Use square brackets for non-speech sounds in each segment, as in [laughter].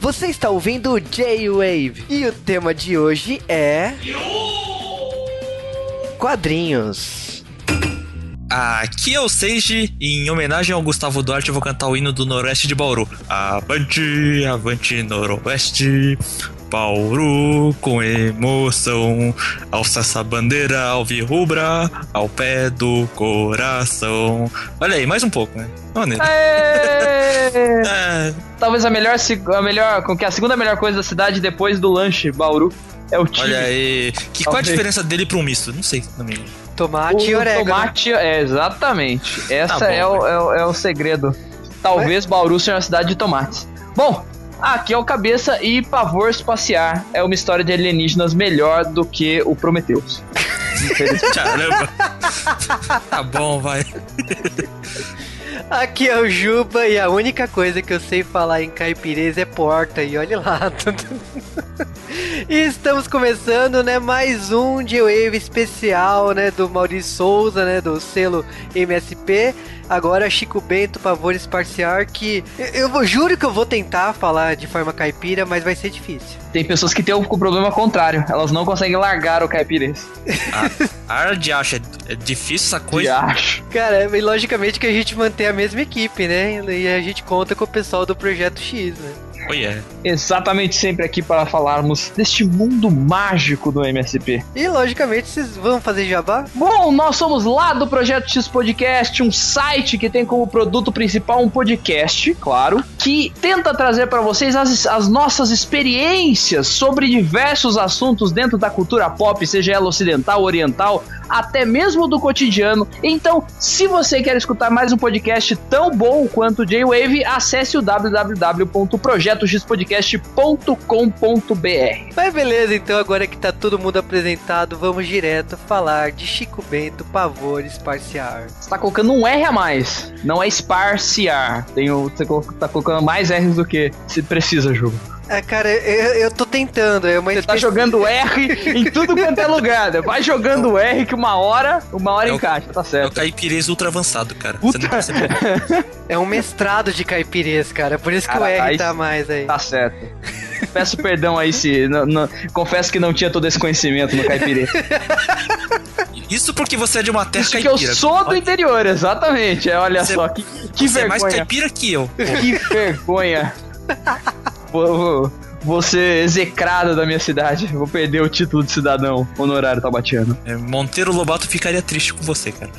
Você está ouvindo o J-Wave e o tema de hoje é. Quadrinhos. Aqui é o Seiji e em homenagem ao Gustavo Duarte eu vou cantar o hino do Noroeste de Bauru. Avante, avante Noroeste, Bauru com emoção, alça essa bandeira alvirrubra ao pé do coração. Olha aí, mais um pouco, né? Maneiro. [laughs] É. Talvez a melhor, a melhor, com que a segunda melhor coisa da cidade depois do lanche Bauru é o time. Olha aí. Que, qual a diferença dele pra um misto? Não sei também. Tomate e o orégano. tomate, é, exatamente. Essa Tá bom, é, o, é, o, é o segredo. Talvez Bauru seja uma cidade de tomates. Bom, aqui é o Cabeça e Pavor Espaciar é uma história de alienígenas melhor do que o Prometheus. [laughs] Caramba. tá bom, vai. Aqui é o Juba e a única coisa que eu sei falar em caipirês é porta. E olha lá. [laughs] e estamos começando, né, mais um J-Wave especial, né, do Maurício Souza, né, do selo MSP. Agora Chico Bento, Pavor Esparciar, que eu, eu juro que eu vou tentar falar de forma caipira, mas vai ser difícil. Tem pessoas que têm o problema contrário. Elas não conseguem largar o caipirês. A de acha é, é difícil essa coisa. Já acho. Cara, e logicamente que a gente mantém a mesma equipe, né? E a gente conta com o pessoal do Projeto X, né? Oh, yeah. Exatamente sempre aqui para falarmos deste mundo mágico do MSP. E logicamente vocês vão fazer jabá? Bom, nós somos lá do Projeto X Podcast, um site que tem como produto principal um podcast, claro, que tenta trazer para vocês as, as nossas experiências sobre diversos assuntos dentro da cultura pop, seja ela ocidental, oriental, até mesmo do cotidiano. Então, se você quer escutar mais um podcast tão bom quanto o J-Wave, acesse o www.projetoxpodcast.com.br. Mas beleza, então agora que tá todo mundo apresentado, vamos direto falar de Chico Bento, Pavor Esparciar. Você tá colocando um R a mais. Não é esparciar. Tem o, você tá colocando mais R's do que se precisa, jogo. É, cara, eu, eu tô tentando, é uma Você tá jogando R em tudo quanto é lugar. né? Vai jogando R que uma hora, uma hora É o- encaixa, tá É o certo. caipirês ultra avançado, cara. Você não percebeu. É um mestrado de caipirês, cara, por isso que o Cara, R aí- tá mais aí. Tá certo. Peço perdão aí se. não- não- confesso que não tinha todo esse conhecimento no caipirê. Isso porque você é de uma terra Isso que caipira. eu sou do interior, exatamente. É, olha Você- só, que, que Você é mais vergonha. caipira que eu. Que vergonha. Vou, vou, ser execrado da minha cidade. Vou perder o título de cidadão honorário tabatiano. É, Monteiro Lobato ficaria triste com você, cara.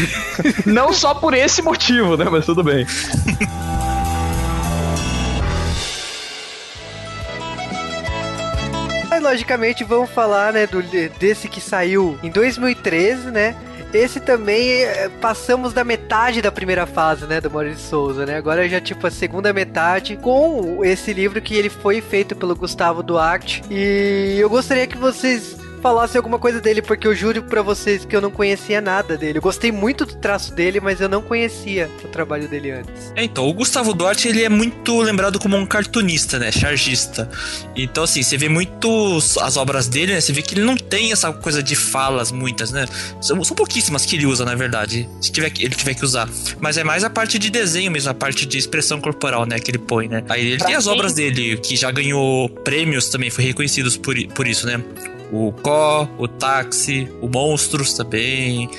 [laughs] Não só por esse motivo, né? Mas tudo bem. [laughs] logicamente vamos falar, né, do, desse que saiu em 2013, né? Esse também é, passamos da metade da primeira fase, né, do Maurício Souza, né? Agora já tipo a segunda metade com esse livro que ele foi feito pelo Gustavo Duarte. E eu gostaria que vocês falassem alguma coisa dele, porque eu juro pra vocês que eu não conhecia nada dele. Eu gostei muito do traço dele, mas eu não conhecia o trabalho dele antes. É, então, o Gustavo Duarte, ele é muito lembrado como um cartunista, né? Chargista. Então, assim, você vê muito as obras dele, né? Você vê que ele não tem essa coisa de falas muitas, né? São, são pouquíssimas que ele usa, na verdade. Se tiver, que- ele tiver que usar. Mas é mais a parte de desenho mesmo, a parte de expressão corporal, né? Que ele põe, né? Aí ele Pra tem as quem- obras dele, que já ganhou prêmios também, foi reconhecidos por, por isso, né? O Có, o Táxi, o Monstros também.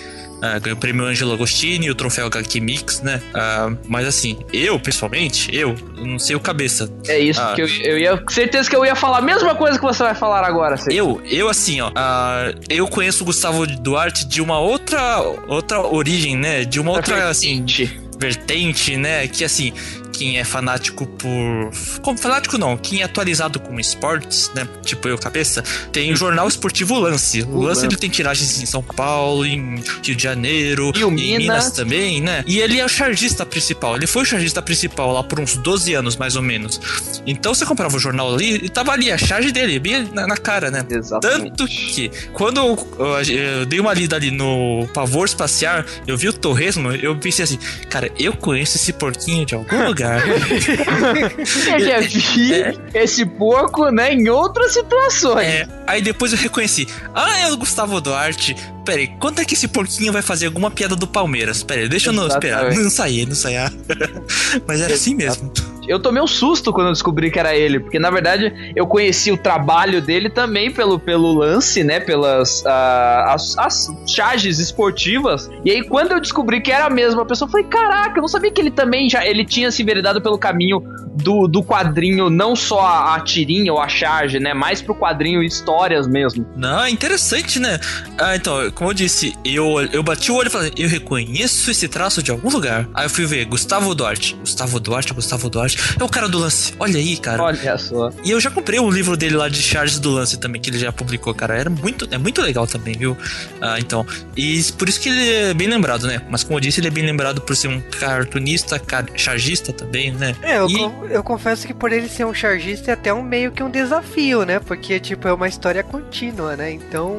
Ah, ganhou o prêmio Angelo Agostini, o troféu HQ Mix, né? Ah, mas assim, eu, pessoalmente, eu, não sei o cabeça. É isso, Ah. que eu, eu ia. Certeza que eu ia falar a mesma coisa que você vai falar agora. Eu, eu assim, ó, ah, eu conheço o Gustavo Duarte de uma outra outra origem, né? De uma outra, assim, vertente, né? Que assim, quem é fanático por. Como fanático não, quem é atualizado com esportes, né? Tipo eu, cabeça, tem o jornal esportivo Lance. O Lance ele tem tiragens em São Paulo, em Rio de Janeiro, E o em Minas. Minas também, né? E ele é o chargista principal. Ele foi o chargista principal lá por uns 12 anos, mais ou menos. Então você comprava o jornal ali e tava ali a charge dele, bem na, na cara, né? exatamente. Tanto que, quando eu, eu- eu dei uma lida ali no Pavor Espaciar, eu vi o Torresmo, eu pensei assim, cara, eu conheço esse porquinho de algum [laughs] lugar. [laughs] Eu já vi esse porco, né, em outras situações. É, aí depois eu reconheci, ah, é o Gustavo Duarte. Peraí, quando é que esse porquinho vai fazer alguma piada do Palmeiras? Peraí, deixa eu não esperar. Não sair, não sair. [laughs] Mas era assim mesmo. Eu tomei um susto quando eu descobri que era ele, porque na verdade eu conheci o trabalho dele também pelo, pelo lance, né? Pelas uh, as, as charges esportivas. E aí, quando eu descobri que era a mesma pessoa, eu falei: caraca, eu não sabia que ele também já ele tinha se enveredado pelo caminho do, do quadrinho, não só a, a tirinha ou a charge, né? Mais pro quadrinho histórias mesmo. Não, é interessante, né? Ah, então, como eu disse, eu, eu bati o olho e falei, eu reconheço esse traço de algum lugar. Aí eu fui ver, Gustavo Duarte. Gustavo Duarte, Gustavo Duarte. É o cara do lance. Olha aí, cara. Olha só. E eu já comprei um livro dele lá de charges do lance também, que ele já publicou, cara. Era muito, é muito legal também, viu? Ah, então. E por isso que ele é bem lembrado, né? Mas como eu disse, ele é bem lembrado por ser um cartunista, car chargista também, né? É, eu, e eu confesso que por ele ser um chargista é até um meio que um desafio, né? Porque, tipo, é uma história contínua, né? Então,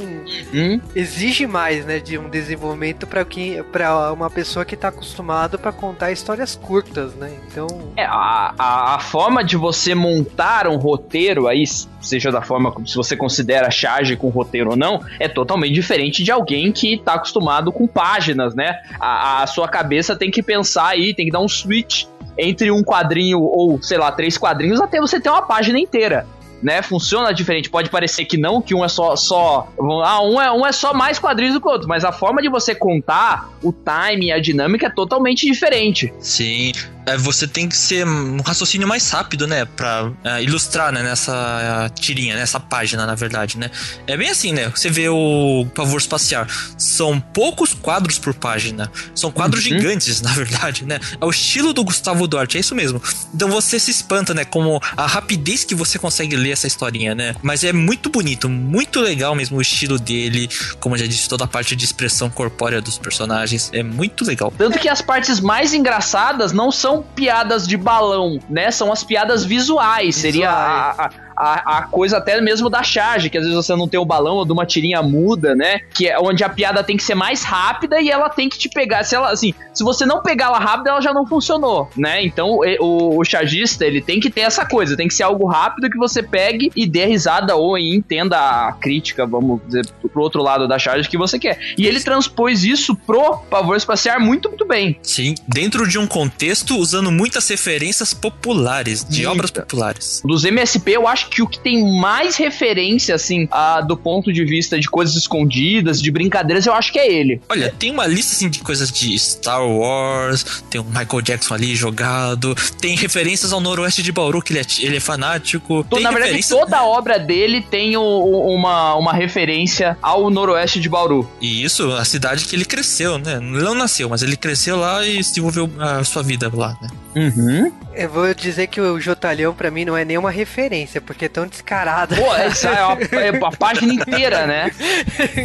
hum? exige mais, né, de um desenvolvimento para quem para uma pessoa que tá acostumado para contar histórias curtas, né? Então, é a, a, a, forma de você montar um roteiro aí, seja da forma como se você considera charge com roteiro ou não, é totalmente diferente de alguém que tá acostumado com páginas, né? A, a sua cabeça tem que pensar aí, tem que dar um switch entre um quadrinho ou, sei lá, três quadrinhos até você ter uma página inteira. Né, funciona diferente. Pode parecer que não, que um é só. só ah, um é, um é só mais quadrinhos do que o outro, mas a forma de você contar, o time, a dinâmica é totalmente diferente. Sim é, você tem que ser um raciocínio mais rápido, né? Pra é, ilustrar, né? Nessa tirinha, nessa página, na verdade, né? É bem assim, né? Você vê o Pavor Espacial. São poucos quadros por página. São quadros uhum. gigantes, [laughs] na verdade, né? É o estilo do Gustavo Duarte, é isso mesmo. Então você se espanta, né? Como a rapidez que você consegue ler essa historinha, né? Mas é muito bonito, muito legal mesmo o estilo dele. Como eu já disse, toda a parte de expressão corpórea dos personagens. É muito legal. Tanto que as partes mais engraçadas não são piadas de balão, né? São as piadas visuais. visuais. Seria a, a, a, a, coisa até mesmo da charge, que às vezes você não tem o balão ou de uma tirinha muda, né? Que é onde a piada tem que ser mais rápida e ela tem que te pegar. Se ela, assim, se você não pegar ela rápida, ela já não funcionou, né? Então o, o chargista, ele tem que ter essa coisa, tem que ser algo rápido que você pegue e dê risada ou entenda a crítica, vamos dizer, pro outro lado da charge que você quer. E ele transpôs isso pro pavor espaciar muito, muito bem. Sim, dentro de um contexto usando muitas referências populares, de Eita. obras populares. Dos MSP, eu acho que o que tem mais referência, assim, a, do ponto de vista de coisas escondidas, de brincadeiras, eu acho que é ele. Olha, tem uma lista, assim, de coisas de Star Wars, tem o Michael Jackson ali jogado, tem referências ao noroeste de Bauru, que ele é, ele é fanático. Então, na verdade, referência... toda a obra dele tem o, uma, uma referência ao noroeste de Bauru. E isso, a cidade que ele cresceu, né? Ele não nasceu, mas ele cresceu lá e desenvolveu a sua vida lá, né? Uhum. Eu vou dizer que o Jotalhão pra mim não é nenhuma referência, porque é tão descarado. Pô, essa é a, é a página inteira, né?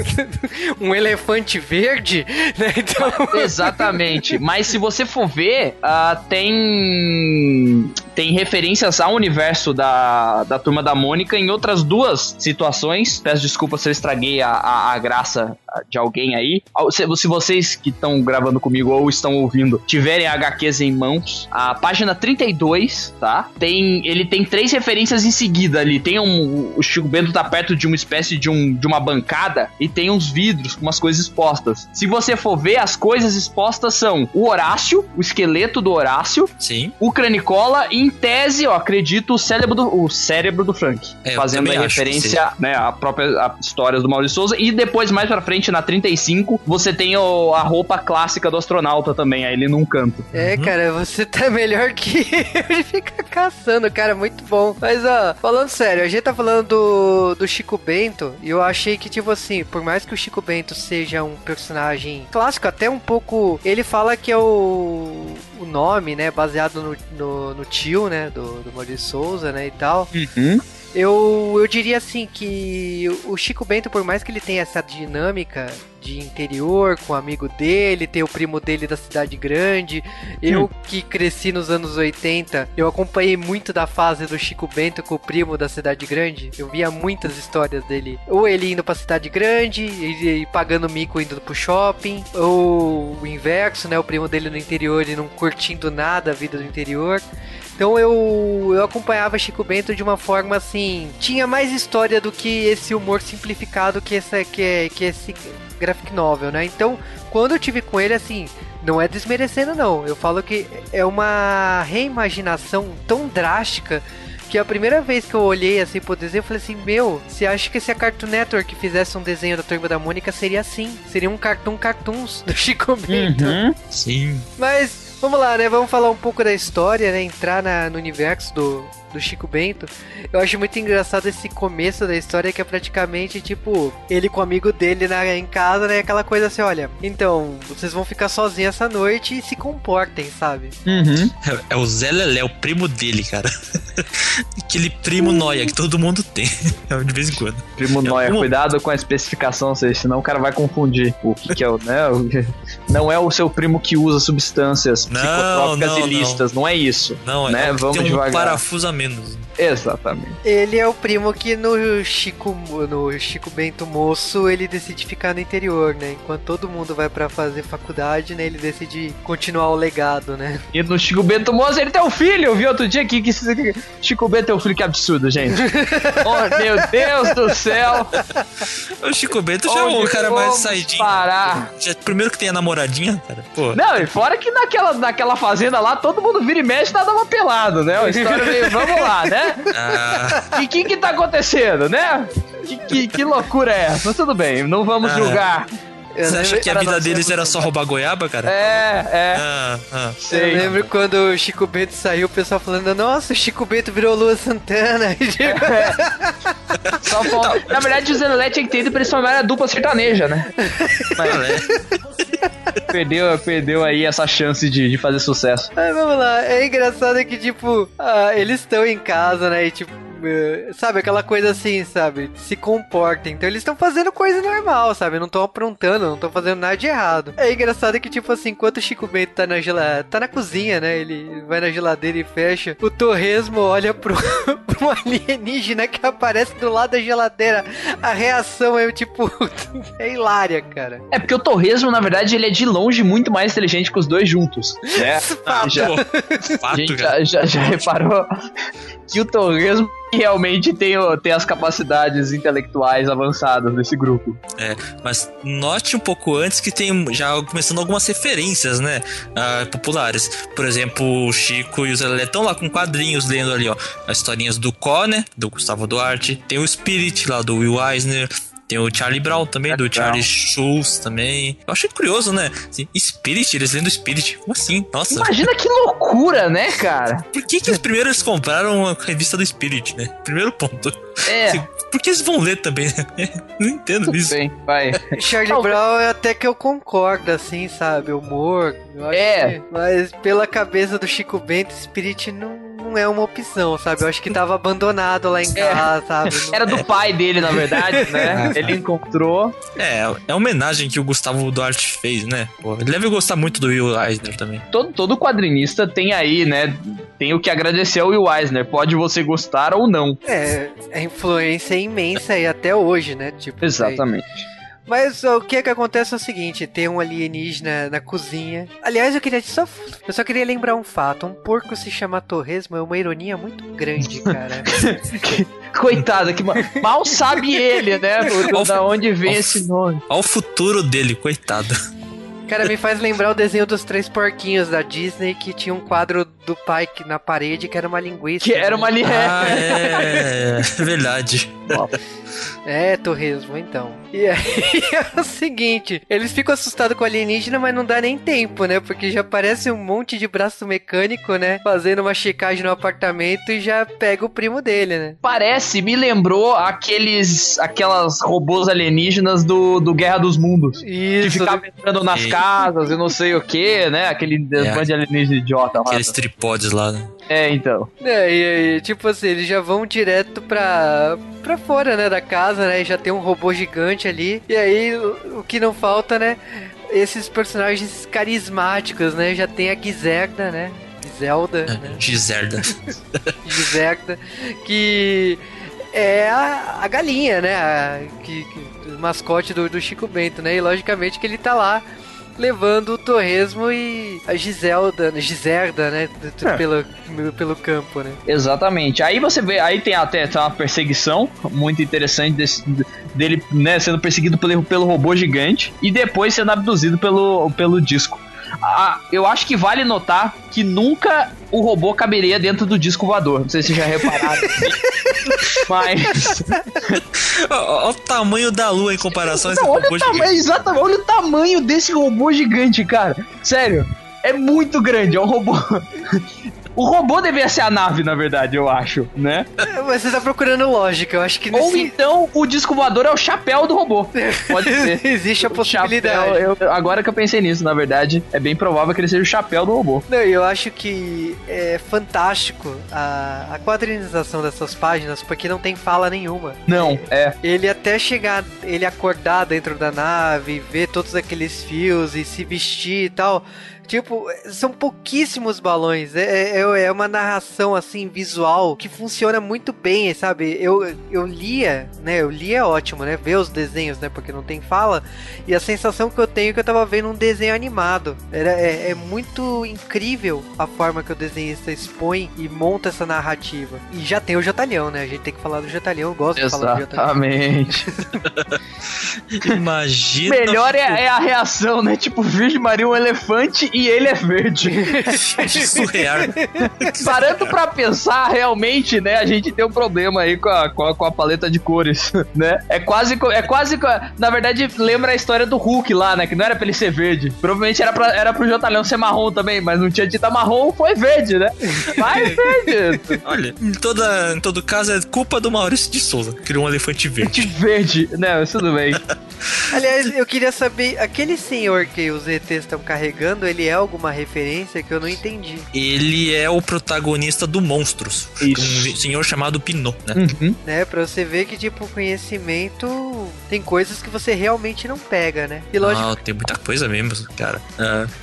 [laughs] um elefante verde, né? Então... Exatamente. Mas se você for ver, uh, tem tem referências ao universo da, da Turma da Mônica em outras duas situações. Peço desculpa se eu estraguei a, a, a graça de alguém aí. Se, se vocês que estão gravando comigo ou estão ouvindo tiverem HQs em mãos, a página 32, tá? Tem, ele tem três referências em seguida ali. Tem um. O Chico Bento tá perto de uma espécie de, um, de uma bancada e tem uns vidros com umas coisas expostas. Se você for ver, as coisas expostas são o Horácio, o esqueleto do Horácio, Sim. o Cranicola e, em tese, eu acredito, o cérebro do, o cérebro do Frank. É, fazendo a referência, né, a própria a histórias do Maurício Souza. E depois, mais pra frente, na 35, você tem o, a roupa clássica do astronauta também, aí ele num canto. É, uhum. cara, você tá melhor que [laughs] ele fica caçando, cara, muito bom. Mas, ó, falando sério, a gente tá falando do, do Chico Bento e eu achei que, tipo assim, por mais que o Chico Bento seja um personagem clássico, até um pouco. Ele fala que é o, o nome, né, baseado no, no, no tio, né, do, do Maurício Souza, né, e tal. Uhum. Eu, eu diria assim que o Chico Bento, por mais que ele tenha essa dinâmica de interior com o amigo dele, tem o primo dele da cidade grande. Eu hum. que cresci nos anos 80, eu acompanhei muito da fase do Chico Bento com o primo da cidade grande. Eu via muitas histórias dele. Ou ele indo pra cidade grande e, e pagando mico indo pro shopping, ou o inverso, né? O primo dele no interior e não curtindo nada a vida do interior. Então eu, eu acompanhava Chico Bento de uma forma assim. Tinha mais história do que esse humor simplificado que, essa, que, que esse graphic novel, né? Então, quando eu tive com ele, assim, não é desmerecendo, não. Eu falo que é uma reimaginação tão drástica que a primeira vez que eu olhei assim pro desenho, eu falei assim, meu, você acha que se a Cartoon Network fizesse um desenho da Turma da Mônica, seria assim. Seria um cartoon cartoons do Chico Bento. Uhum. Sim. Mas, vamos lá, né? Vamos falar um pouco da história, né? Entrar na, no universo do, do Chico Bento. Eu acho muito engraçado esse começo da história que é praticamente tipo ele com o amigo dele na, em casa, né? Aquela coisa assim: olha, então vocês vão ficar sozinhos essa noite e se comportem, sabe? Uhum. É, é o Zé Lelé, o primo dele, cara. [laughs] Aquele primo noia que todo mundo tem. [laughs] De vez em quando. Primo É, Noia, como- cuidado com a especificação, senão o cara vai confundir o que, que é o, né? [laughs] Não é o seu primo que usa substâncias Não, psicotrópicas não, ilícitas, não. é isso. Não, é, Né, é vamos tem um devagar. parafuso a menos. Exatamente. Ele é o primo que no Chico, no Chico Bento moço ele decide ficar no interior, né? Enquanto todo mundo vai pra fazer faculdade, né? Ele decide continuar o legado, né? E no Chico Bento Moça, ele tem um filho. Eu vi outro dia aqui que Chico Bento tem um filho, que absurdo, gente. [laughs] oh, meu Deus do céu. O Chico Bento já é o Onde cara mais saidinho. parar? Já- primeiro que tem a namoradinha, cara. Pô. Não, e fora que naquela, naquela fazenda lá, todo mundo vira e mexe, nada uma pelado, né? Uma história meio, vamos lá, né? Ah, E o que que tá acontecendo, né? Que, que, que loucura é essa? Mas tudo bem, não vamos Ah. julgar. Eu você acha que a vida deles era só roubar goiaba, cara? É, é, Ah, ah. sei. Eu lembro quando o Chico Bento saiu, o pessoal falando, nossa, o Chico Bento virou Lua Santana. E, [laughs] tipo, Só falta- Na verdade, o Zenelé tinha que ter ido pra eles formarem a dupla sertaneja, né? Mas É. perdeu, perdeu aí essa chance de, de fazer sucesso. Mas vamos lá, é engraçado que, tipo, ah, eles estão em casa, né? E, tipo, sabe, aquela coisa assim, sabe? Se comportem. Então eles estão fazendo coisa normal, sabe? Não estão aprontando, não estão fazendo nada de errado. É engraçado que, tipo assim, enquanto o Chico Bento tá na, gela... tá na cozinha, né? Ele vai na geladeira e fecha. O Torresmo olha pro, [laughs] pro alienígena que aparece do lado da geladeira. A reação é, tipo, [laughs] é hilária, cara. É porque o Torresmo, na verdade, ele é de longe muito mais inteligente que os dois juntos. Né? [laughs] Ah, Já- fato, gente cara. já, já, já reparou que o Torresmo realmente tem, tem as capacidades intelectuais avançadas desse grupo. Mas note um pouco antes que tem já começando algumas referências, né? ah, populares. Por exemplo, o Chico e o Zé estão lá com quadrinhos lendo ali, ó. As historinhas do Có, né? Do Gustavo Duarte. Tem o Spirit lá do Will Eisner. Tem o Charlie Brown também, do Charlie Schulz também. Eu achei curioso, né? Assim, Spirit, eles lendo Spirit. Como assim? Nossa, Imagina que loucura, né, cara? por que, que os primeiros compraram a revista do Spirit, né? Primeiro ponto. É, Assim, Por que eles vão ler também? né? [laughs] Não entendo tudo isso. bem, vai. Charlie Não, Brown é até que eu concordo, assim, sabe? Humor. eu acho É. que- mas pela cabeça do Chico Bento, Spirit não, não é uma opção, sabe? Eu acho que tava abandonado lá em [laughs] É. casa, sabe? Não- [laughs] Era do pai dele, na verdade, né? [laughs] Ele encontrou. É, é a homenagem que o Gustavo Duarte fez, né? Pô, ele deve gostar muito do Will Eisner também. Todo, todo quadrinista tem aí, né? Tem o que agradecer ao Will Eisner. Pode você gostar ou não. É, a influência é imensa e até hoje, né? Tipo, Exatamente. Mas o que é que acontece é o seguinte, tem um alienígena na cozinha. Aliás, eu queria só eu só queria lembrar um fato, um porco se chama torresmo é uma ironia muito grande, cara. [laughs] Coitado, que ma- mal sabe ele, né? do- Da onde vem esse nome. Olha o futuro dele, coitado. Cara, me faz lembrar o desenho dos três porquinhos da Disney que tinha um quadro do pai que- na parede que era uma linguiça. Que era uma né? li- Ah, é, é verdade. É, torresmo, então. E aí [laughs] é o seguinte, eles ficam assustados com o alienígena, mas não dá nem tempo, né? Porque já aparece um monte de braço mecânico, né? Fazendo uma checagem no apartamento e já pega o primo dele, né? Parece, me lembrou aqueles. aquelas robôs alienígenas do, do Guerra dos Mundos. Que Isso, ficava entrando nas E- casas e não sei o que, né? Aquele É. bando de alienígena idiota lá. Aqueles tripodes lá, né? É, então. É, e aí, tipo assim, eles já vão direto pra, pra fora, né, da casa, né, e já tem um robô gigante ali, e aí o, o que não falta, né, esses personagens carismáticos, né, já tem a Gizerda, né, Zelda, né, Giserda. [laughs] Gizerda, que é a, a galinha, né, a, que, que- o mascote do, do Chico Bento, né, e logicamente que ele tá lá levando o Torresmo e a Giselda, Giserda, né? É. Pelo, pelo campo, né? Exatamente. Aí você vê, aí tem até tem uma perseguição muito interessante desse- dele, né, sendo perseguido pelo, pelo robô gigante e depois sendo abduzido pelo, pelo disco. Ah, eu acho que vale notar que nunca o robô caberia dentro do disco voador. Não sei se já repararam. [laughs] Mas. Olha o tamanho da lua em comparação a esse Não, olha robô o tamanho, exatamente, olha o tamanho desse robô gigante, cara. Sério, é muito grande, é um robô. O robô deveria ser a nave, na verdade, eu acho, né? É, Mas você tá procurando lógica, eu acho que Ou nesse... então o disco voador é o chapéu do robô. Pode [laughs] ser. Existe a possibilidade. chapéu, eu- agora que eu pensei nisso, na verdade, é bem provável que ele seja o chapéu do robô. Não, eu acho que é fantástico a, a quadrinização dessas páginas, porque não tem fala nenhuma. Não, é. Ele até chegar, ele acordar dentro da nave, ver todos aqueles fios e se vestir e tal. Tipo, são pouquíssimos balões. É, é, é uma narração assim visual que funciona muito bem, sabe? Eu, eu lia, né? Eu lia é ótimo, né? Ver os desenhos, né? Porque não tem fala. E a sensação que eu tenho é que eu tava vendo um desenho animado. Era, é, é muito incrível a forma que o desenhista expõe e monta essa narrativa. E já tem o Jotalhão, né? A gente tem que falar do Jotalhão. Eu gosto de falar do Jotalhão. Exatamente. [laughs] Imagina. Melhor é, é a reação, né? Tipo, Virgem Maria um elefante e ele é verde. [laughs] surreal. [laughs] Parando pra pensar, realmente, né? A gente tem um problema aí com a, com a, com a paleta de cores, [laughs] né? É quase. É quase. Na verdade, lembra a história do Hulk lá, né? Que não era pra ele ser verde. Provavelmente era, pra, era pro Jotalhão ser marrom também, mas não tinha tinta marrom, foi verde, né? Vai verde. Olha, em, toda, em todo caso, é culpa do Maurício de Souza. Criou um elefante verde. Verde. Não, isso tudo bem. Aliás, eu queria saber, aquele senhor que os ETs estão carregando, ele é alguma referência que eu não entendi. Ele é o protagonista do Monstros. Isso. Um senhor chamado Pinot, né? Uhum. Né, pra você ver que, tipo, conhecimento tem coisas que você realmente não pega, né? E lógico, Ah, tem muita coisa mesmo, cara.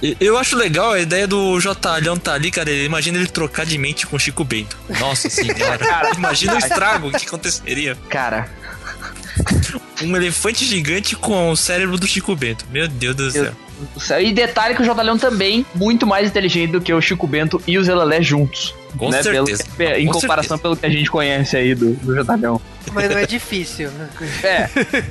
E- eu acho legal a ideia do Jotalhão tá ali, cara. Imagina ele trocar de mente com o Chico Bento. Nossa senhora. [laughs] Cara. Imagina o estrago que aconteceria. Cara, Um elefante gigante com o cérebro do Chico Bento. Meu Deus do céu. Do céu. E detalhe que o Jotalhão também muito mais inteligente do que o Chico Bento e o Zelelé juntos. Com né? Pelo- certeza. pe- em Com comparação certeza. pelo que a gente conhece aí do, do Jotalhão. mas não é difícil. É,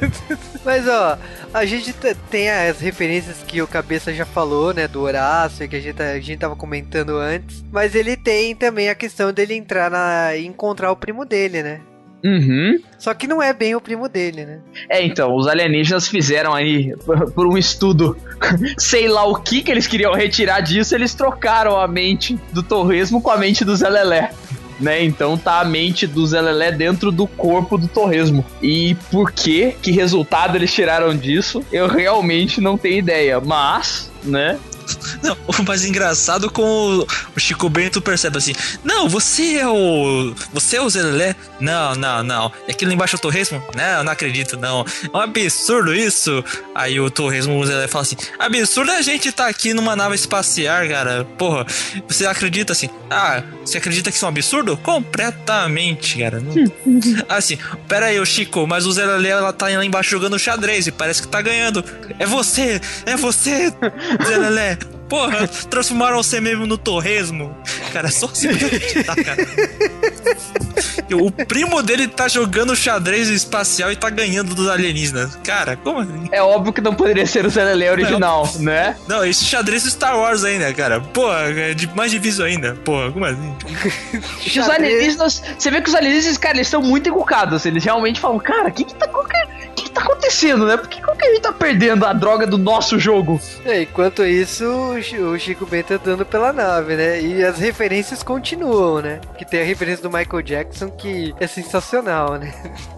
[laughs] Mas ó, a gente tem as referências que o Cabeça já falou, né, do Horácio, que a gente, tá- a gente tava comentando antes. Mas ele tem também a questão dele entrar na e encontrar o primo dele, né? Uhum. Só que não é bem o primo dele, né? É, então, os alienígenas fizeram aí, [laughs] por- um estudo, [laughs] sei lá o que que eles queriam retirar disso, eles trocaram a mente do Torresmo com a mente do Zelelé. Né? Então tá a mente do Zelelé dentro do corpo do Torresmo. E por que, que resultado eles tiraram disso, eu realmente não tenho ideia. Mas, né? Não, o mais engraçado com o, o Chico Bento percebe assim: Não, você é o. Você é o Zelelé? Não, não, não. É aquilo embaixo é o Torresmo? Não, não acredito, não. É um absurdo isso. Aí o Torresmo, o Zelelé fala assim: Absurdo é a gente tá aqui numa nave espacial, cara. Porra, você acredita assim? Ah, você acredita que isso é um absurdo? Completamente, cara. Não- [laughs] Assim, pera aí, ô Chico, mas o Zelelé ela tá lá embaixo jogando xadrez e parece que tá ganhando. É você, é você, Zelelé. Porra, transformaram você mesmo no torresmo. Cara, é só se acreditar, cara. O primo dele tá jogando xadrez espacial e tá ganhando dos alienígenas. Cara, como assim? É óbvio que não poderia ser o Zelelé original, né? Não, esse xadrez do Star Wars ainda, cara. Porra, é de- mais difícil ainda. Porra, como assim? Os alienígenas, você vê que os alienígenas, cara, eles são muito encucados. Eles realmente falam, cara, o que que tá, que tá acontecendo, né? Por que, que a gente tá perdendo a droga do nosso jogo? É, enquanto isso, o Chi- o Chico Bento andando pela nave, né? E as referências continuam, né? Que tem a referência do Michael Jackson que é sensacional, né?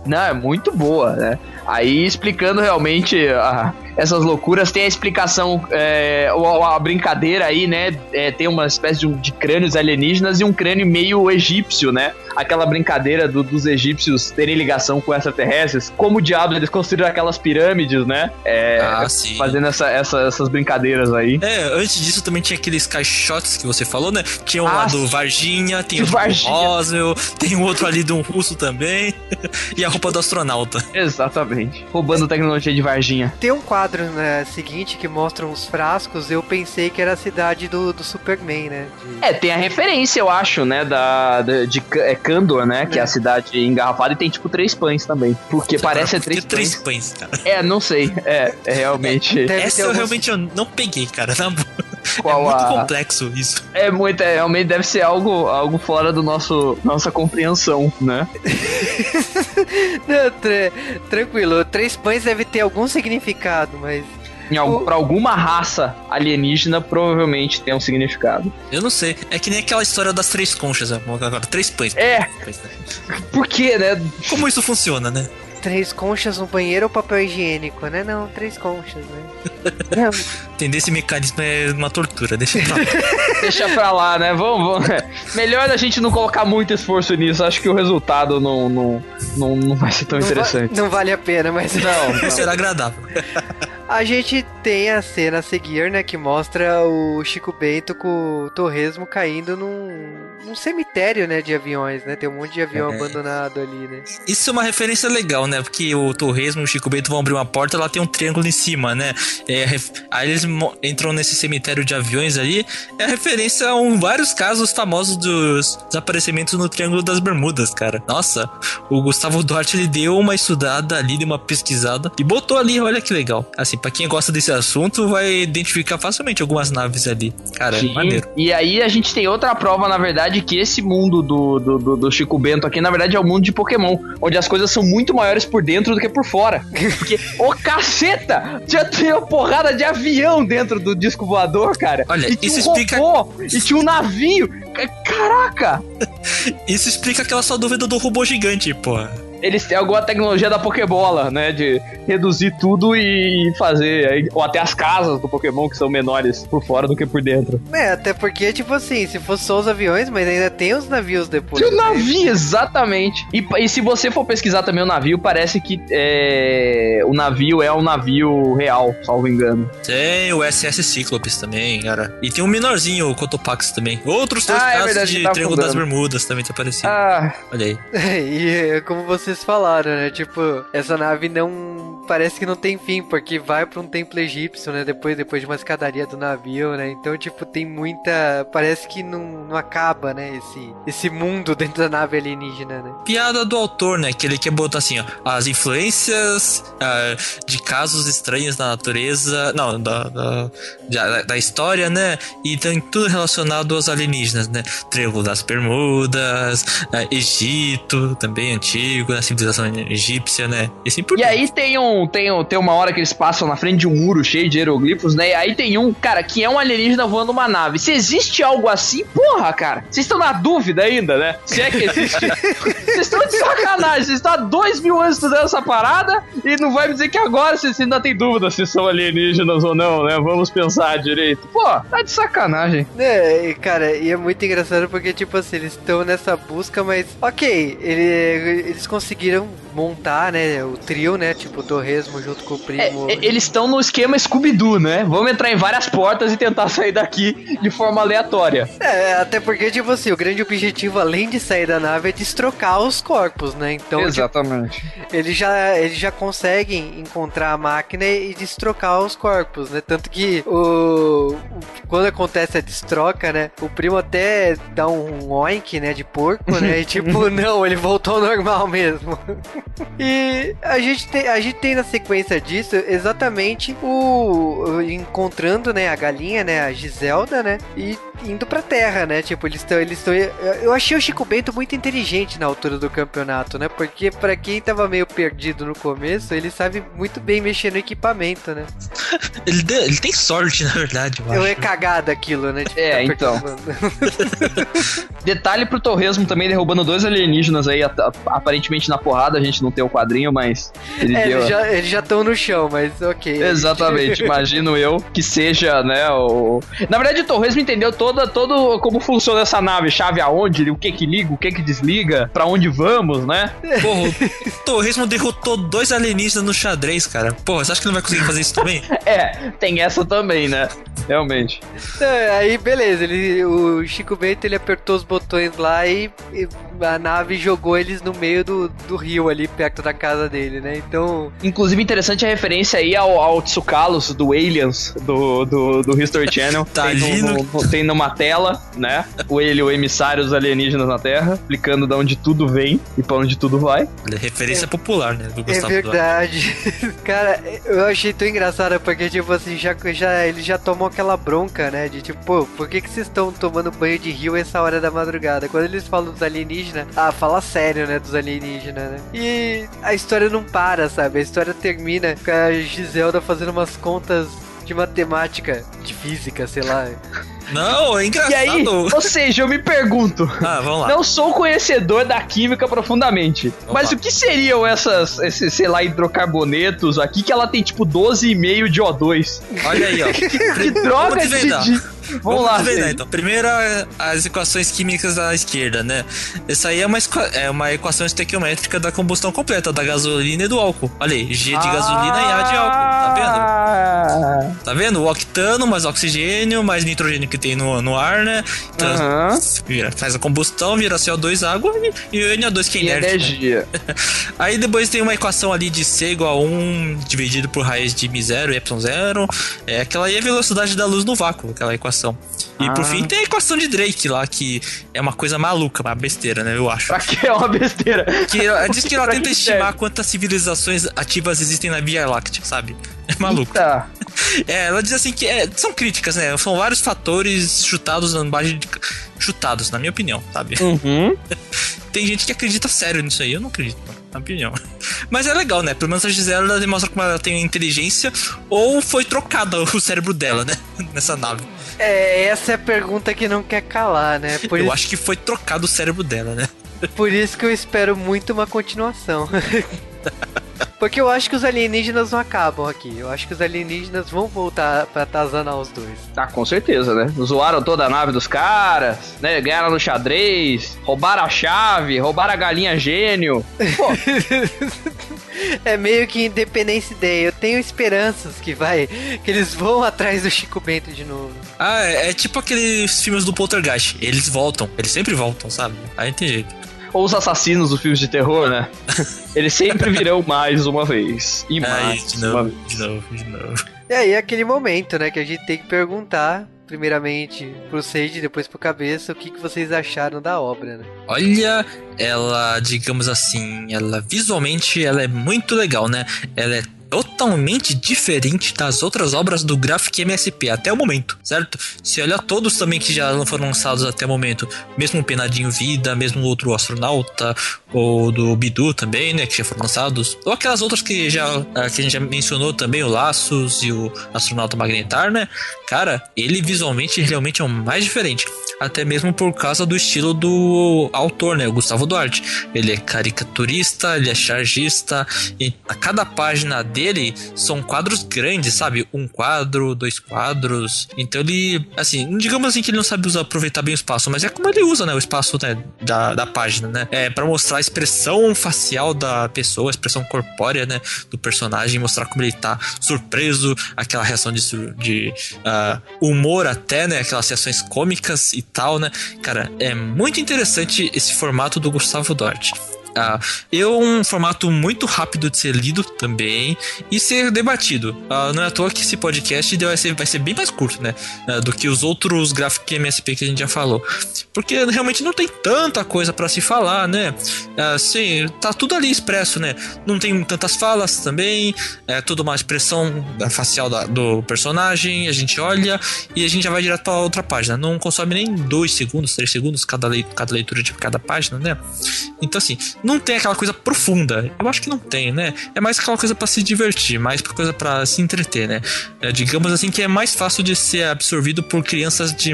Não, é muito boa, né? Aí explicando realmente ah, essas loucuras, tem a explicação, é, o- a, brincadeira aí, né? É, tem uma espécie de, de crânios alienígenas e um crânio meio egípcio, né? Aquela brincadeira do- dos egípcios terem ligação com extraterrestres. Como diabo eles construíram aquelas pirâmides, né? É, Ah, sim. fazendo essa- essa- essas brincadeiras aí. É, antes disso também tinha aqueles caixotes que você falou, né? Tinha um Ah, lá do. Varginha, tem Do o do Varginha. Roswell, tem um outro ali de um russo também. [laughs] e a roupa do astronauta. Exatamente. Roubando tecnologia de Varginha. Tem um quadro né, seguinte que mostra uns frascos, eu pensei que era a cidade do, do Superman, né? De... É, tem a referência, eu acho, né? Da, de, de é Kandor, né? Que é. é a cidade engarrafada e tem tipo três pães também. Porque Você parece ser três, três pães. cara. É, não sei. É, é realmente. Essa eu alguns... realmente eu não peguei, cara. Na boa. Qual é muito a... complexo isso. É muito, é, realmente deve ser algo, algo fora do nosso nossa compreensão, né? [laughs] Não, tra tranquilo. Três pães deve ter algum significado, mas o... Pra alguma raça alienígena, provavelmente tem um significado. Eu não sei. É que nem aquela história das três conchas agora. Três pães. É. Por quê, né? Como isso funciona, né? Três conchas no banheiro ou papel higiênico, né? Não, três conchas, né? [laughs] Entender esse mecanismo é uma tortura, deixa pra lá. [laughs] deixa pra lá, né? Vamos, vamos. Melhor a gente não colocar muito esforço nisso. Acho que o resultado não, não, não, não vai ser tão não interessante. Va não vale a pena, mas. Não, [laughs] não. será agradável. A gente tem a cena a seguir, né, que mostra o Chico Bento com o Torresmo caindo num, num cemitério, né, de aviões, né? Tem um monte de avião é. abandonado ali, né? Isso é uma referência legal, né? Porque o Torresmo e o Chico Bento vão abrir uma porta, lá tem um triângulo em cima, né? É, aí eles entram nesse cemitério de aviões ali. É referência a um, vários casos famosos dos desaparecimentos no Triângulo das Bermudas, cara. Nossa, o Gustavo Duarte ele deu uma estudada ali, deu uma pesquisada e botou ali, olha que legal. Assim, para quem gosta desse assunto, vai identificar facilmente algumas naves ali. Cara, Sim. maneiro. E aí a gente tem outra prova, na verdade, que esse mundo do, do, do, do Chico Bento aqui, na verdade, é o mundo de Pokémon, onde as coisas são muito maiores por dentro do que por fora. Porque, [laughs] ô caceta! Já tem uma porrada de avião dentro do disco voador, cara. Olha, e isso um explica. Robô, e tinha um navio. Caraca! isso explica aquela sua dúvida do robô gigante, pô eles têm alguma tecnologia da Pokébola, né? De reduzir tudo e fazer. Ou até as casas do Pokémon que são menores por fora do que por dentro. É, até porque, tipo assim, se fosse só os aviões, mas ainda tem os navios depois. Tem o né? navio, exatamente. E, e, se você for pesquisar também o navio, parece que é, o navio é um navio real, salvo engano. Tem o SS Cyclops também, cara. E tem um menorzinho, o Cotopax também. Outros dois ah, é verdade, de tá Triângulo das Bermudas também tem aparecido. Ah. Olha aí. [laughs] e como você vocês falaram, né? Tipo, essa nave não. Parece que não tem fim, porque vai pra um templo egípcio, né? Depois, depois de uma escadaria do navio, né? Então, tipo, tem muita. Parece que não, não acaba, né? Esse, esse mundo [laughs] dentro da nave alienígena, né? Piada do autor, né? Que ele quer botar assim, ó. As influências uh, de casos estranhos da natureza. Não, da, da, da, da história, né? E tem tudo relacionado aos alienígenas, né? Triângulo das Bermudas, uh, Egito, também antigo, da civilização egípcia, né? E assim por E aí tem um, um, tem uma hora que eles passam na frente de um muro cheio de hieroglifos, né? E aí tem um, cara, que é um alienígena voando uma nave. Se existe algo assim, porra, cara, vocês estão na dúvida ainda, né? Se é que existe. [laughs] Vocês estão de sacanagem, vocês estão há dois mil anos estudando essa parada e não vai me dizer que agora vocês ainda tem dúvida se são alienígenas ou não, né? Vamos pensar direito. Pô, tá de sacanagem. É, cara, e é muito engraçado porque, tipo assim, eles estão nessa busca, mas ok, ele, eles conseguiram montar, né, o trio, né, tipo o Torresmo junto com o primo. É, eles estão no esquema Scooby-Doo, né? Vamos entrar em várias portas e tentar [laughs] sair daqui de forma aleatória. É, até porque, tipo assim, o grande objetivo, além de sair da nave, é destrocar os corpos, né? Então, tipo, Exatamente. Tipo, eles já, eles já conseguem encontrar a máquina e destrocar os corpos, né? Tanto que o, quando acontece a destroca, né, o primo até dá um oink, né, de porco, né? E tipo, [laughs] não, ele voltou ao normal mesmo mesmo. [laughs] e a gente, tem, a gente tem na sequência disso exatamente o encontrando, né, a galinha, né, a Giselda, né, e indo pra terra, né? Tipo, eles estão eles estão eu achei o Chico Bento muito inteligente na altura do campeonato, né? Porque para quem tava meio perdido no começo, ele sabe muito bem mexer no equipamento, né? [laughs] ele, ele tem sorte, na verdade, eu, eu é cagada aquilo, né? Tipo, é, tá então. [laughs] Detalhe pro Torresmo também derrubando dois alienígenas aí, aparentemente na porrada, a gente não tem o quadrinho, mas. Ele é, deu... eles já estão no chão, mas ok. Exatamente, imagino eu que seja, né, o. Na verdade, o Torresmo entendeu toda, todo como funciona essa nave, chave aonde, o que que liga, o que que desliga, pra onde vamos, né? Porra, o Torresmo derrotou dois alienígenas no xadrez, cara. Porra, você acha que não vai conseguir fazer isso também? [laughs] é, tem essa também, né? Realmente. É, aí, beleza, ele, o Chico Bento ele apertou os botões lá e, e a nave jogou eles no meio do, do rio ali, perto da casa dele, né? Então. Inclusive, interessante a referência aí ao, ao Tsukalos do Aliens, do, do, do History [laughs] Channel. Tá tem, no, no- tem numa tela, né? O ele, o emissário dos alienígenas na Terra, explicando de onde tudo vem e pra onde tudo vai. Ele é referência popular, né? Do É Gustavo Duarte. verdade. [laughs] Cara, eu achei tão engraçado porque, tipo assim, já, já, ele já tomou aquela bronca, né? De tipo, pô, por que, que vocês estão tomando banho de rio essa hora da madrugada? Quando eles falam dos alienígenas, ah, fala sério, né? Dos alienígenas, né? E a história não para, sabe? A história termina com a Giselda fazendo umas contas de matemática, de física, sei lá. Não, é E engraçado. aí, ou seja, eu me pergunto. [laughs] Ah, vamos lá. Não sou conhecedor da química profundamente. Mas lá. o que seriam essas, esses, sei lá, hidrocarbonetos aqui que ela tem tipo 12,5 de O2? Olha aí, ó. [laughs] Que droga Vamos de, de... Vamos, lá, desvendar, então. Primeiro, as equações químicas da esquerda, né? Essa aí é uma, é uma equação estequiométrica da combustão completa, da gasolina e do álcool. Olha aí, G de gasolina e A de álcool. Tá vendo? vendo? Tá vendo? O octano mais oxigênio, mais nitrogênio que tem no, no ar, né? Trans- Aham. vira- faz a combustão, vira CO2, água e, e o NO2 que é inerte. né? energia. [laughs] Aí depois tem uma equação ali de C igual a 1 dividido por raiz de μ0 e ε0. É aquela aí é a velocidade da luz no vácuo, aquela equação. E por Ah. fim tem a equação de Drake lá, que é uma coisa maluca, uma besteira, né? Eu acho. Pra que é uma besteira? Que ela- [laughs] diz que ela tenta que estimar quantas civilizações ativas existem na Via Láctea, sabe? É maluco. Tá. [laughs] É, ela diz assim que é, são críticas, né? São vários fatores chutados na base de. Chutados, na minha opinião, sabe? Uhum. [laughs] Tem gente que acredita sério nisso aí, eu não acredito, na minha opinião. Mas é legal, né? Pelo menos a Gisela ela demonstra como ela tem inteligência ou foi trocada o cérebro dela, né? Nessa nave. É, essa é a pergunta que não quer calar, né? [laughs] Por, eu isso, acho que foi trocado o cérebro dela, né? por isso que eu espero muito uma continuação. [laughs] Porque eu acho que os alienígenas não acabam aqui. Eu acho que os alienígenas vão voltar pra atazanar os dois. Ah, com certeza, né? Zoaram toda a nave dos caras, né? Ganharam no xadrez, roubaram a chave, roubaram a galinha gênio. Pô, [laughs] É meio que Independence Day. Eu tenho esperanças que vai. Que eles vão atrás do Chico Bento de novo. Ah, é, é tipo aqueles filmes do Poltergeist. Eles voltam, eles sempre voltam, sabe? Aí tem jeito. Ou os assassinos dos filmes de terror, né? [laughs] Eles sempre virão mais uma vez. E mais de uma novo, vez. de novo, de novo. E aí é aquele momento, né? Que a gente tem que perguntar. Primeiramente pro Sage, depois pro Cabeça, o que, que vocês acharam da obra, né? Olha, ela, digamos assim, ela visualmente ela é muito legal, né? Ela é totalmente diferente das outras obras do Graphic MSP até o momento, certo? Se olhar todos também que já foram lançados até o momento, mesmo o Penadinho Vida, mesmo outro Astronauta, ou do Bidu também, né, que já foram lançados, ou aquelas outras que já ah, que a gente já mencionou também, o Laços e o Astronauta Magnetar, né? Cara, ele visualmente realmente é o mais diferente, até mesmo por causa do estilo do autor, né, o Gustavo Duarte. Ele é caricaturista, ele é chargista, e a cada página dele são quadros grandes, sabe? Um quadro, dois quadros. Então ele, assim, digamos assim que ele não sabe usar, aproveitar bem o espaço, mas é como ele usa, né, o espaço né, da, da página, né? É para mostrar a expressão facial da pessoa, a expressão corpórea, né, do personagem, mostrar como ele tá surpreso, aquela reação de, de ah, humor até, né, aquelas reações cômicas e tal, né? Cara, é muito interessante esse formato do Gustavo Duarte. Ah, um formato muito rápido de ser lido também e ser debatido. Ah, não é à toa que esse podcast vai ser, vai ser bem mais curto, né? ah, do que os outros Graphic MSP que a gente já falou. Porque realmente não tem tanta coisa pra se falar, né? Assim, tá tudo ali expresso, né? Não tem tantas falas também, é tudo uma expressão da- facial da- do personagem, a gente olha e a gente já vai direto pra outra página. Não consome nem dois segundos, três segundos cada, lei- cada leitura de cada página, né? Então, assim, não tem aquela coisa profunda. Eu acho que não tem, né? É mais aquela coisa pra se divertir, mais pra coisa pra se entreter, né? É, digamos assim que é mais fácil de ser absorvido por crianças de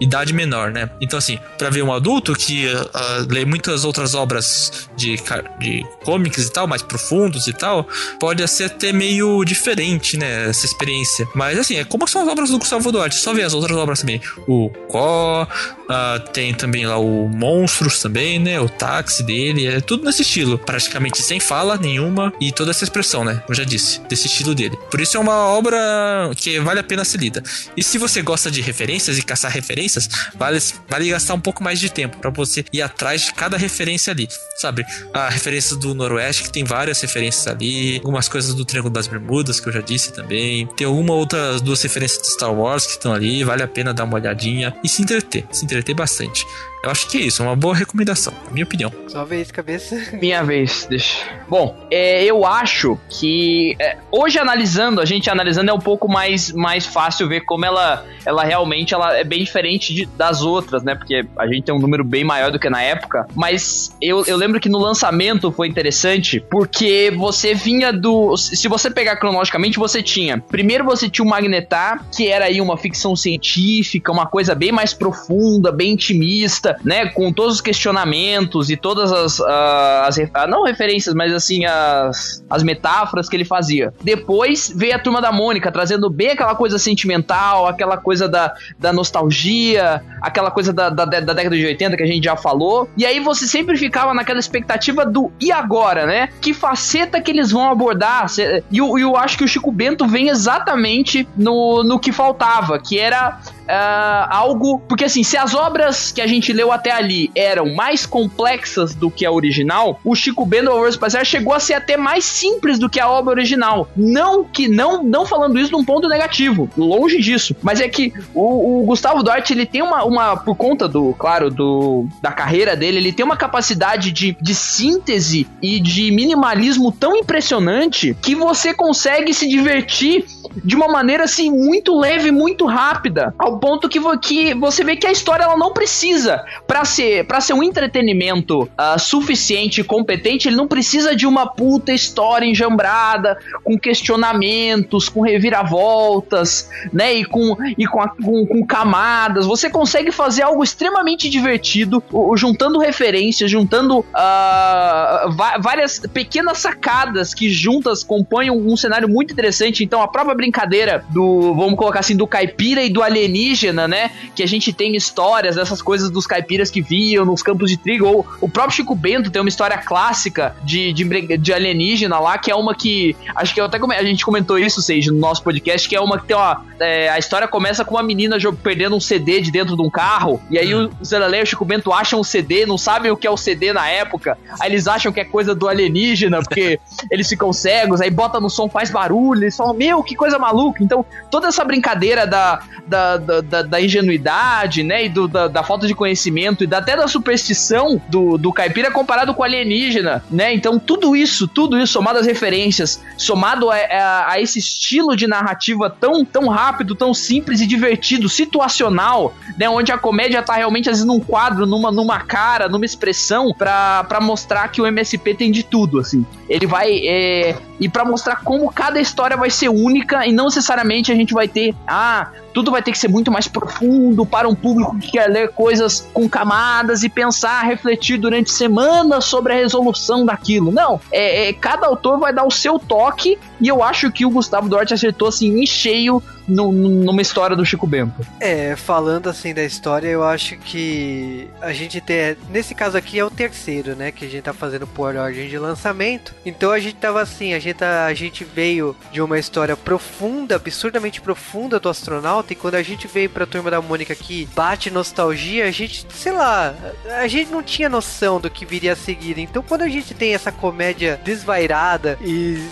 idade menor, né? Então, assim, pra ver um adulto que ah, lê muitas outras obras de, de comics e tal, mais profundos e tal, pode ser até meio diferente, né? Essa experiência. Mas assim, é como são as obras do Gustavo Duarte. Só ver as outras obras também. O Có, uh, tem também lá o Monstros também, né? O táxi dele. É tudo nesse estilo. Praticamente sem fala nenhuma e toda essa expressão, né? Eu já disse, desse estilo dele. Por isso é uma obra que vale a pena ser lida. E se você gosta de referências e caçar referências, vale, vale gastar um pouco mais de tempo para você ir atrás de cada referência ali. Sabe? A referência do Noroeste, que tem várias referências ali. Algumas coisas do Triângulo das Bermudas, que eu já disse também. Tem alguma outra duas referências de Star Wars que estão ali. Vale a pena dar uma olhadinha e se entreter. Se entreter bastante. Eu acho que é isso, é uma boa recomendação, na minha opinião. Só vez, cabeça. [laughs] Minha vez, deixa. Bom, é, eu acho que é, hoje analisando, a gente analisando é um pouco mais, mais fácil ver como ela, ela realmente ela é bem diferente de, das outras, né? Porque a gente tem um número bem maior do que na época. Mas eu, eu lembro que no lançamento foi interessante porque você vinha do. Se você pegar cronologicamente, você tinha. Primeiro você tinha o Magnetar, que era aí uma ficção científica, uma coisa bem mais profunda, bem intimista né, com todos os questionamentos e todas as, as não referências, mas assim, as, as metáforas que ele fazia. Depois veio a Turma da Mônica, trazendo bem aquela coisa sentimental, aquela coisa da, da nostalgia, aquela coisa da, da, da década de 80 que a gente já falou. E aí você sempre ficava naquela expectativa do e agora, né? Que faceta que eles vão abordar? E eu, eu acho que o Chico Bento vem exatamente no, no que faltava, que era uh, algo. Porque assim, se as obras que a gente leu até ali eram mais complexas do que a original, o Chico Bento Over Espacial chegou a ser até mais simples do que a obra original. Não que não não falando isso num ponto negativo, longe disso. Mas é que o, o Gustavo Duarte ele tem uma, uma por conta do, claro, do da carreira dele, ele tem uma capacidade de, de síntese e de minimalismo tão impressionante que você consegue se divertir de uma maneira assim muito leve, muito rápida, ao ponto que, que você vê que a história ela não precisa para ser para ser um entretenimento uh, suficiente e competente, ele não precisa de uma puta história enjambrada com questionamentos, com reviravoltas, né, e com e com, a, com, com, camadas. Você consegue fazer algo extremamente divertido, juntando referências, juntando uh, várias pequenas sacadas que juntas compõem um cenário muito interessante. Então a própria brincadeira do, vamos colocar assim, do caipira e do alienígena, né? Que a gente tem histórias dessas coisas dos caipiras que viam nos campos de trigo, ou o próprio Chico Bento tem uma história clássica de, de, de alienígena lá, que é uma que, acho que eu até a gente comentou isso, seja no nosso podcast, que é uma que tem uma, é, a história começa com uma menina perdendo um CD de dentro de um carro, e aí o Zé e o Chico Bento acham o CD, não sabem o que é o CD na época, aí eles acham que é coisa do alienígena, porque [laughs] eles ficam cegos, aí bota no som, faz barulho, eles falam, meu, que coisa maluca. Então, toda essa brincadeira da, da, da, da ingenuidade, né, e do, da, da, falta de conhecimento, e da, até da superstição do, do caipira comparado com o alienígena, né? Então, tudo isso, tudo isso, somado às referências, somado a, a, a esse estilo de narrativa tão, tão rápido, tão simples e divertido, situacional, né, onde a comédia tá realmente, às vezes, num quadro, numa, numa cara, numa expressão, para mostrar que o MSP tem de tudo, assim. Ele vai. É, e para mostrar como cada história vai ser única e não necessariamente a gente vai ter. Ah, tudo vai ter que ser muito mais profundo para um público que quer ler coisas com camadas e pensar, refletir durante semanas sobre a resolução daquilo. Não, é, é cada autor vai dar o seu toque e eu acho que o Gustavo Duarte acertou assim em cheio no, numa história do Chico Bento. É, falando assim da história, eu acho que a gente tem. Nesse caso aqui é o terceiro, né? Que a gente tá fazendo por ordem de lançamento. Então a gente tava assim, a gente, tá, a gente veio de uma história profunda, absurdamente profunda do astronauta e quando a gente veio pra Turma da Mônica que bate nostalgia, a gente, sei lá, a gente não tinha noção do que viria a seguir. Então quando a gente tem essa comédia desvairada e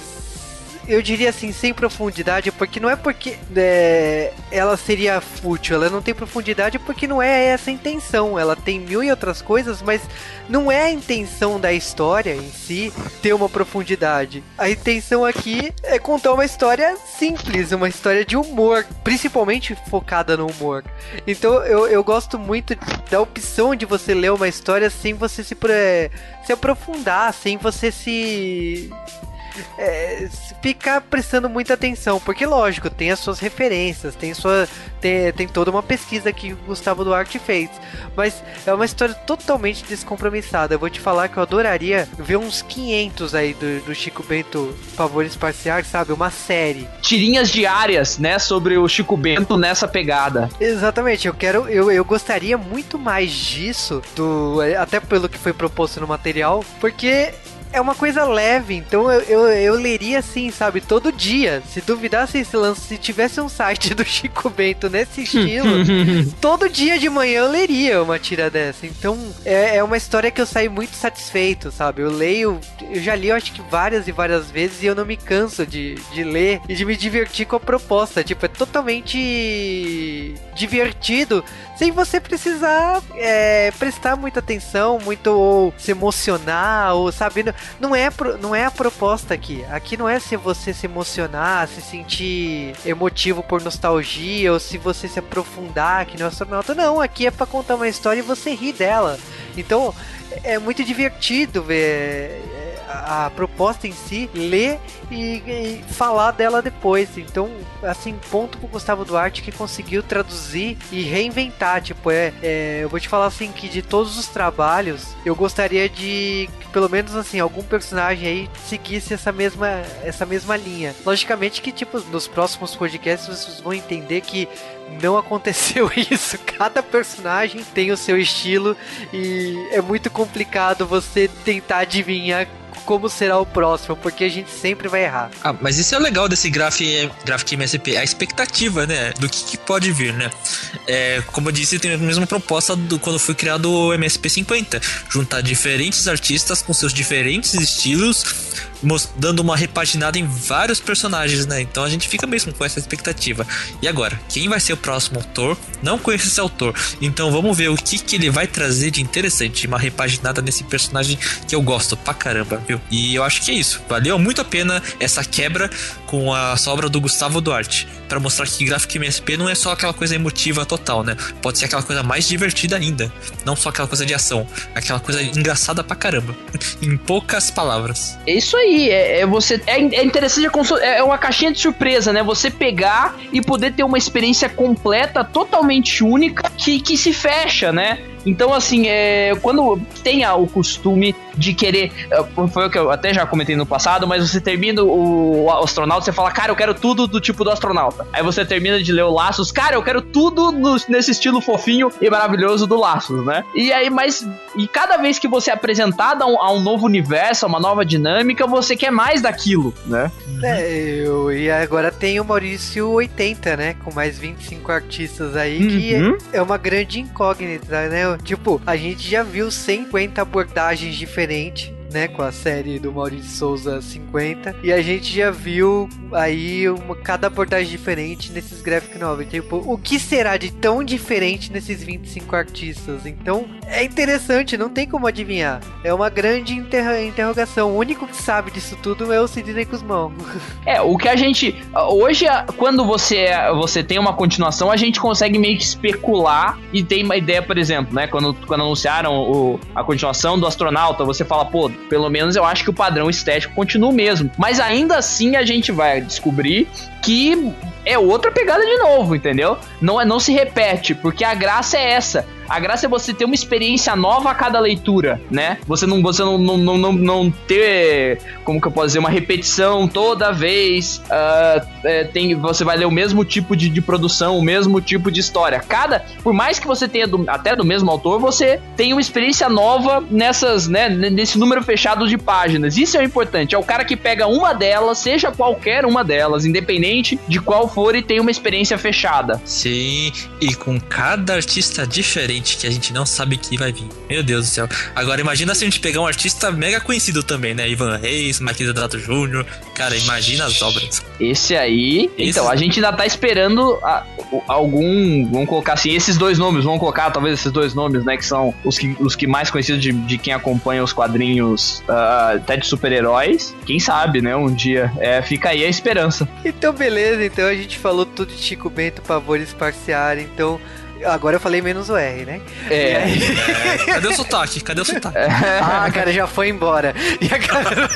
eu diria assim, sem profundidade, porque não é porque é, ela seria fútil, ela não tem profundidade porque não é essa a intenção. Ela tem mil e outras coisas, mas não é a intenção da história em si ter uma profundidade. A intenção aqui é contar uma história simples, uma história de humor, principalmente focada no humor. Então eu, eu gosto muito da opção de você ler uma história sem você se, se aprofundar, sem você se é, ficar prestando muita atenção, porque lógico, tem as suas referências, tem sua tem, tem toda uma pesquisa que o Gustavo Duarte fez, mas é uma história totalmente descompromissada. Eu vou te falar que eu adoraria ver uns 500 aí do, do Chico Bento Favores Parciais, sabe? Uma série. Tirinhas diárias, né, sobre o Chico Bento nessa pegada. Exatamente, eu quero, eu, eu gostaria muito mais disso, do até pelo que foi proposto no material, porque é uma coisa leve, então eu, eu, eu, leria assim, sabe, todo dia. Se duvidasse esse lance, se tivesse um site [laughs] do Chico Bento nesse estilo, [laughs] todo dia de manhã eu leria uma tira dessa. Então é, é uma história que eu saio muito satisfeito, sabe? Eu leio, eu já li, eu acho que várias e várias vezes e eu não me canso de, de ler e de me divertir com a proposta. Tipo, é totalmente divertido sem você precisar é, prestar muita atenção, muito ou se emocionar, ou sabendo. Não é, não é a proposta aqui. Aqui não é se você se emocionar, se sentir emotivo por nostalgia, ou se você se aprofundar que no astronauta. Não, aqui é para contar uma história e você rir dela. Então é muito divertido ver a, proposta em si, ler e, e, falar dela depois. Então, assim, ponto pro Gustavo Duarte que conseguiu traduzir e reinventar. Tipo, é, é, eu vou te falar assim que de todos os trabalhos, eu gostaria de que pelo menos assim algum personagem aí seguisse essa mesma essa mesma linha. Logicamente que tipo nos próximos podcasts vocês vão entender que não aconteceu [laughs] isso. Cada personagem tem o seu estilo e é muito complicado você tentar adivinhar como será o próximo, porque a gente sempre vai errar. Ah, mas isso é legal desse Graph, Graphic MSP, a expectativa, né, do que, que pode vir, né? É, como eu disse, tem a mesma proposta do quando foi criado o MSP 50, juntar diferentes artistas com seus diferentes estilos, dando uma repaginada em vários personagens, né? Então a gente fica mesmo com essa expectativa. E agora, quem vai ser o próximo autor? Não conheço esse autor, então vamos ver o que, que ele vai trazer de interessante, uma repaginada nesse personagem que eu gosto pra caramba, viu? E eu acho que é isso. Valeu muito a pena essa quebra com a sobra do Gustavo Duarte, para mostrar que Graphic MSP não é só aquela coisa emotiva total, né? Pode ser aquela coisa mais divertida ainda, não só aquela coisa de ação, aquela coisa engraçada pra caramba, [laughs] em poucas palavras. É isso aí é, é você é, é interessante, é, é uma caixinha de surpresa, né? Você pegar e poder ter uma experiência completa, totalmente única, que, que se fecha, né? Então, assim, é, quando tem o costume de querer. É, foi o que eu até já comentei no passado, mas você termina o, o astronauta, você fala, cara, eu quero tudo do tipo do astronauta. Aí você termina de ler o Laços, cara, eu quero tudo no, nesse estilo fofinho e maravilhoso do Laços, né? E aí, mas. E cada vez que você é apresentado a um, a um novo universo, a uma nova dinâmica, você quer mais daquilo, né? É, eu, e agora tem o Maurício 80, né? Com mais 25 artistas aí, uhum. que é, é uma grande incógnita, né? Tipo, a gente já viu 50 abordagens diferentes diferente né, com a série do Maurício Souza 50, e a gente já viu aí uma, cada abordagem diferente nesses graphic novels. Tipo, o que será de tão diferente nesses 25 artistas? Então, é interessante, não tem como adivinhar. É uma grande interro interrogação. O único que sabe disso tudo é o Sidney Guzmão. [laughs] É, o que a gente hoje quando você você tem uma continuação, a gente consegue meio que especular e tem uma ideia, por exemplo, né, quando quando anunciaram o, a continuação do Astronauta, você fala, pô, pelo menos eu acho que o padrão estético continua o mesmo. Mas ainda assim a gente vai descobrir que é outra pegada de novo, entendeu? Não, é, não se repete, porque a graça é essa. A graça é você ter uma experiência nova a cada leitura, né? Você não, você não, não, não, não ter, como que eu posso dizer, uma repetição toda vez. Uh, é, tem, você vai ler o mesmo tipo de, de, produção, o mesmo tipo de história. Cada, por mais que você tenha do, até do mesmo autor, você tem uma experiência nova nessas, né? Nesse número fechado de páginas. Isso é o importante. É o cara que pega uma delas, seja qualquer uma delas, independente de qual for, e tem uma experiência fechada. Sim, e com cada artista diferente que a gente não sabe que vai vir. Meu Deus do céu. Agora imagina se a gente pegar um artista mega conhecido também, né? Ivan Reis, Marquinhos Drato Júnior. Cara, imagina as obras. Esse aí. Esse... Então, a gente ainda tá esperando a, algum. Vamos colocar assim, esses dois nomes, vamos colocar talvez esses dois nomes, né? Que são os que, os que mais conhecidos de, de quem acompanha os quadrinhos uh, até de super-heróis. Quem sabe, né? Um dia. É, fica aí a esperança. Então, beleza. Então a gente falou tudo de Chico Bento, Pavores Parciar. Então Agora eu falei menos o R, né? É. É, [laughs] cadê o sotaque? Cadê o sotaque? Ah, cara, já foi embora. E a cara...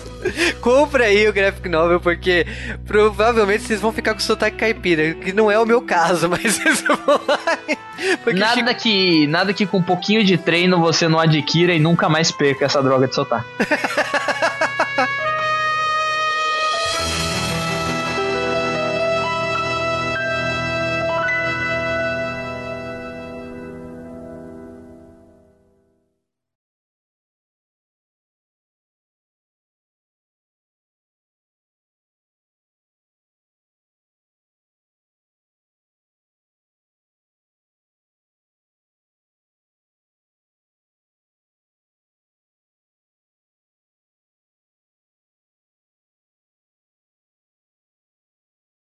[laughs] Compra aí o Graphic Novel, porque provavelmente vocês vão ficar com sotaque caipira, que não é o meu caso, [laughs] mas vocês vão lá. Porque Nada que, nada que com um pouquinho de treino você não adquira e nunca mais perca essa droga de sotaque.